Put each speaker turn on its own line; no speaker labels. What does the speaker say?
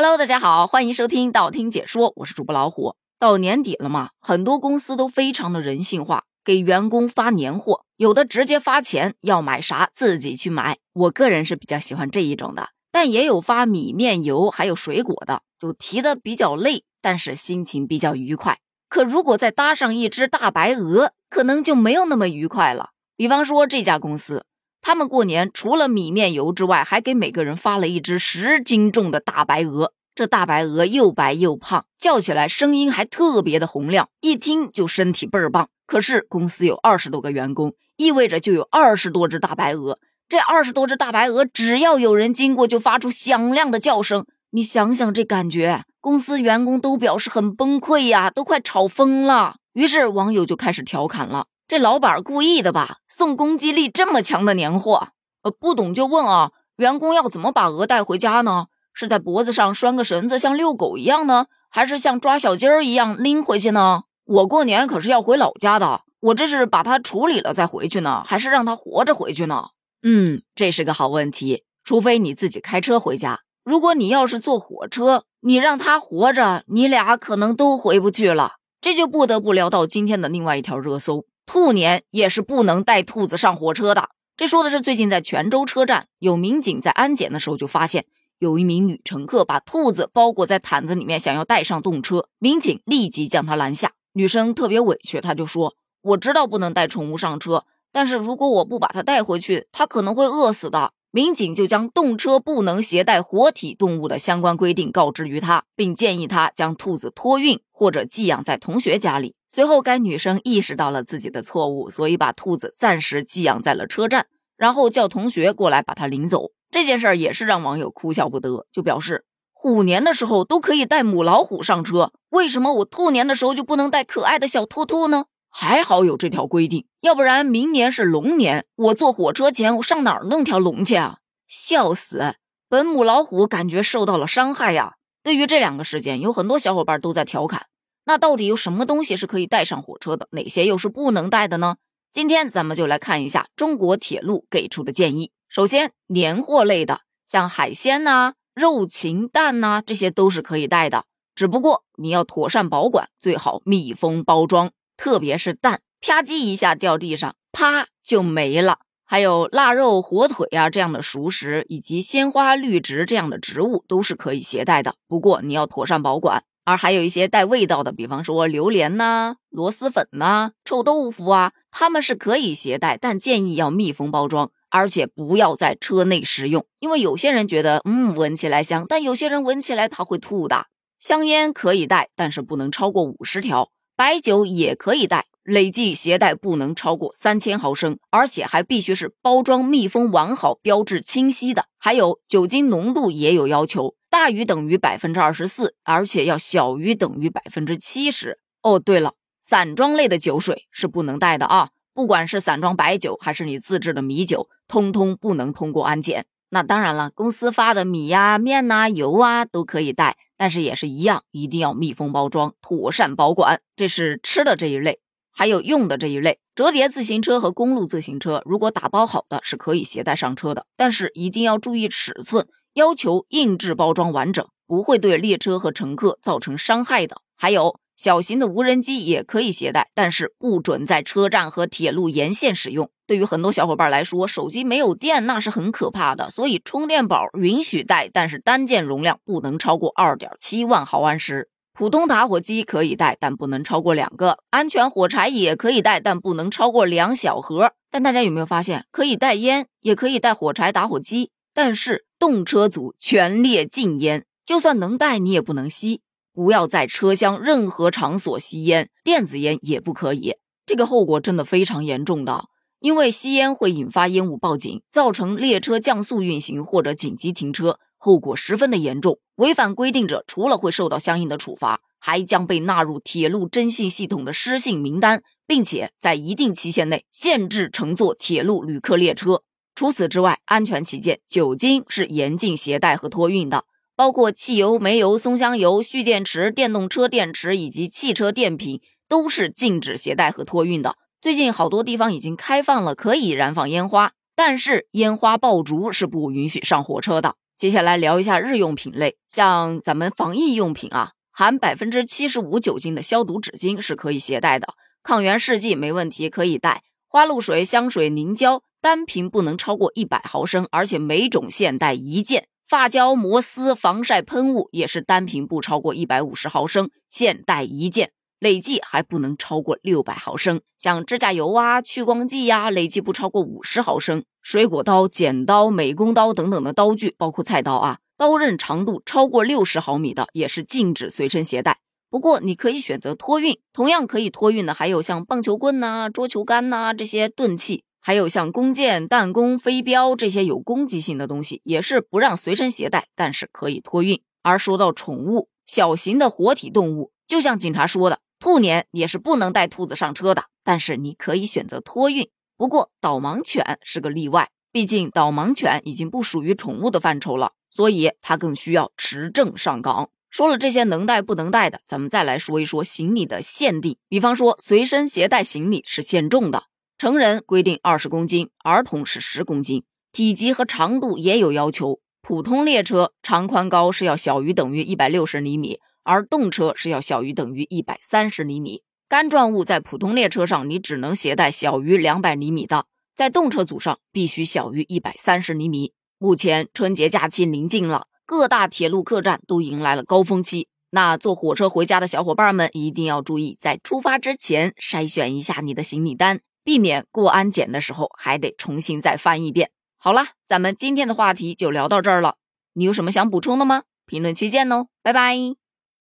Hello，大家好，欢迎收听道听解说，我是主播老虎。到年底了嘛，很多公司都非常的人性化，给员工发年货，有的直接发钱，要买啥自己去买。我个人是比较喜欢这一种的，但也有发米面油还有水果的，就提的比较累，但是心情比较愉快。可如果再搭上一只大白鹅，可能就没有那么愉快了。比方说这家公司。他们过年除了米面油之外，还给每个人发了一只十斤重的大白鹅。这大白鹅又白又胖，叫起来声音还特别的洪亮，一听就身体倍儿棒。可是公司有二十多个员工，意味着就有二十多只大白鹅。这二十多只大白鹅，只要有人经过，就发出响亮的叫声。你想想这感觉，公司员工都表示很崩溃呀，都快吵疯了。于是网友就开始调侃了。这老板故意的吧？送攻击力这么强的年货，呃，不懂就问啊。员工要怎么把鹅带回家呢？是在脖子上拴个绳子，像遛狗一样呢，还是像抓小鸡儿一样拎回去呢？我过年可是要回老家的，我这是把它处理了再回去呢，还是让它活着回去呢？嗯，这是个好问题。除非你自己开车回家，如果你要是坐火车，你让它活着，你俩可能都回不去了。这就不得不聊到今天的另外一条热搜。兔年也是不能带兔子上火车的。这说的是最近在泉州车站，有民警在安检的时候就发现有一名女乘客把兔子包裹在毯子里面，想要带上动车，民警立即将她拦下。女生特别委屈，她就说：“我知道不能带宠物上车，但是如果我不把它带回去，它可能会饿死的。”民警就将动车不能携带活体动物的相关规定告知于他，并建议他将兔子托运或者寄养在同学家里。随后，该女生意识到了自己的错误，所以把兔子暂时寄养在了车站，然后叫同学过来把它领走。这件事儿也是让网友哭笑不得，就表示虎年的时候都可以带母老虎上车，为什么我兔年的时候就不能带可爱的小兔兔呢？还好有这条规定，要不然明年是龙年，我坐火车前我上哪儿弄条龙去啊？笑死！本母老虎感觉受到了伤害呀。对于这两个事件，有很多小伙伴都在调侃，那到底有什么东西是可以带上火车的，哪些又是不能带的呢？今天咱们就来看一下中国铁路给出的建议。首先，年货类的，像海鲜呐、肉禽蛋呐，这些都是可以带的，只不过你要妥善保管，最好密封包装。特别是蛋，啪叽一下掉地上，啪就没了。还有腊肉、火腿啊这样的熟食，以及鲜花、绿植这样的植物都是可以携带的，不过你要妥善保管。而还有一些带味道的，比方说榴莲呐、螺蛳粉呐、臭豆腐啊，它们是可以携带，但建议要密封包装，而且不要在车内食用，因为有些人觉得嗯闻起来香，但有些人闻起来他会吐的。香烟可以带，但是不能超过五十条。白酒也可以带，累计携带不能超过三千毫升，而且还必须是包装密封完好、标志清晰的。还有酒精浓度也有要求，大于等于百分之二十四，而且要小于等于百分之七十。哦，对了，散装类的酒水是不能带的啊，不管是散装白酒还是你自制的米酒，通通不能通过安检。那当然了，公司发的米呀、面呐、油啊都可以带。但是也是一样，一定要密封包装，妥善保管。这是吃的这一类，还有用的这一类。折叠自行车和公路自行车，如果打包好的是可以携带上车的，但是一定要注意尺寸，要求硬质包装完整，不会对列车和乘客造成伤害的。还有小型的无人机也可以携带，但是不准在车站和铁路沿线使用。对于很多小伙伴来说，手机没有电那是很可怕的，所以充电宝允许带，但是单件容量不能超过二点七万毫安时。普通打火机可以带，但不能超过两个。安全火柴也可以带，但不能超过两小盒。但大家有没有发现，可以带烟，也可以带火柴、打火机，但是动车组全列禁烟，就算能带你也不能吸，不要在车厢任何场所吸烟，电子烟也不可以，这个后果真的非常严重的。因为吸烟会引发烟雾报警，造成列车降速运行或者紧急停车，后果十分的严重。违反规定者，除了会受到相应的处罚，还将被纳入铁路征信系统的失信名单，并且在一定期限内限制乘坐铁路旅客列车。除此之外，安全起见，酒精是严禁携带和托运的，包括汽油、煤油、松香油、蓄电池、电动车电池以及汽车电瓶，都是禁止携带和托运的。最近好多地方已经开放了，可以燃放烟花，但是烟花爆竹是不允许上火车的。接下来聊一下日用品类，像咱们防疫用品啊，含百分之七十五酒精的消毒纸巾是可以携带的，抗原试剂没问题可以带，花露水、香水、凝胶单瓶不能超过一百毫升，而且每种限带一件。发胶、摩丝、防晒喷雾也是单瓶不超过一百五十毫升，限带一件。累计还不能超过六百毫升，像指甲油啊、去光剂呀，累计不超过五十毫升。水果刀、剪刀、美工刀等等的刀具，包括菜刀啊，刀刃长度超过六十毫米的也是禁止随身携带。不过你可以选择托运，同样可以托运的还有像棒球棍呐、桌球杆呐这些钝器，还有像弓箭、弹弓、飞镖这些有攻击性的东西，也是不让随身携带，但是可以托运。而说到宠物，小型的活体动物，就像警察说的。兔年也是不能带兔子上车的，但是你可以选择托运。不过导盲犬是个例外，毕竟导盲犬已经不属于宠物的范畴了，所以它更需要持证上岗。说了这些能带不能带的，咱们再来说一说行李的限定。比方说，随身携带行李是限重的，成人规定二十公斤，儿童是十公斤。体积和长度也有要求，普通列车长宽高是要小于等于一百六十厘米。而动车是要小于等于一百三十厘米，干状物在普通列车上你只能携带小于两百厘米的，在动车组上必须小于一百三十厘米。目前春节假期临近了，各大铁路客栈都迎来了高峰期，那坐火车回家的小伙伴们一定要注意，在出发之前筛选一下你的行李单，避免过安检的时候还得重新再翻一遍。好了，咱们今天的话题就聊到这儿了，你有什么想补充的吗？评论区见哦，拜拜。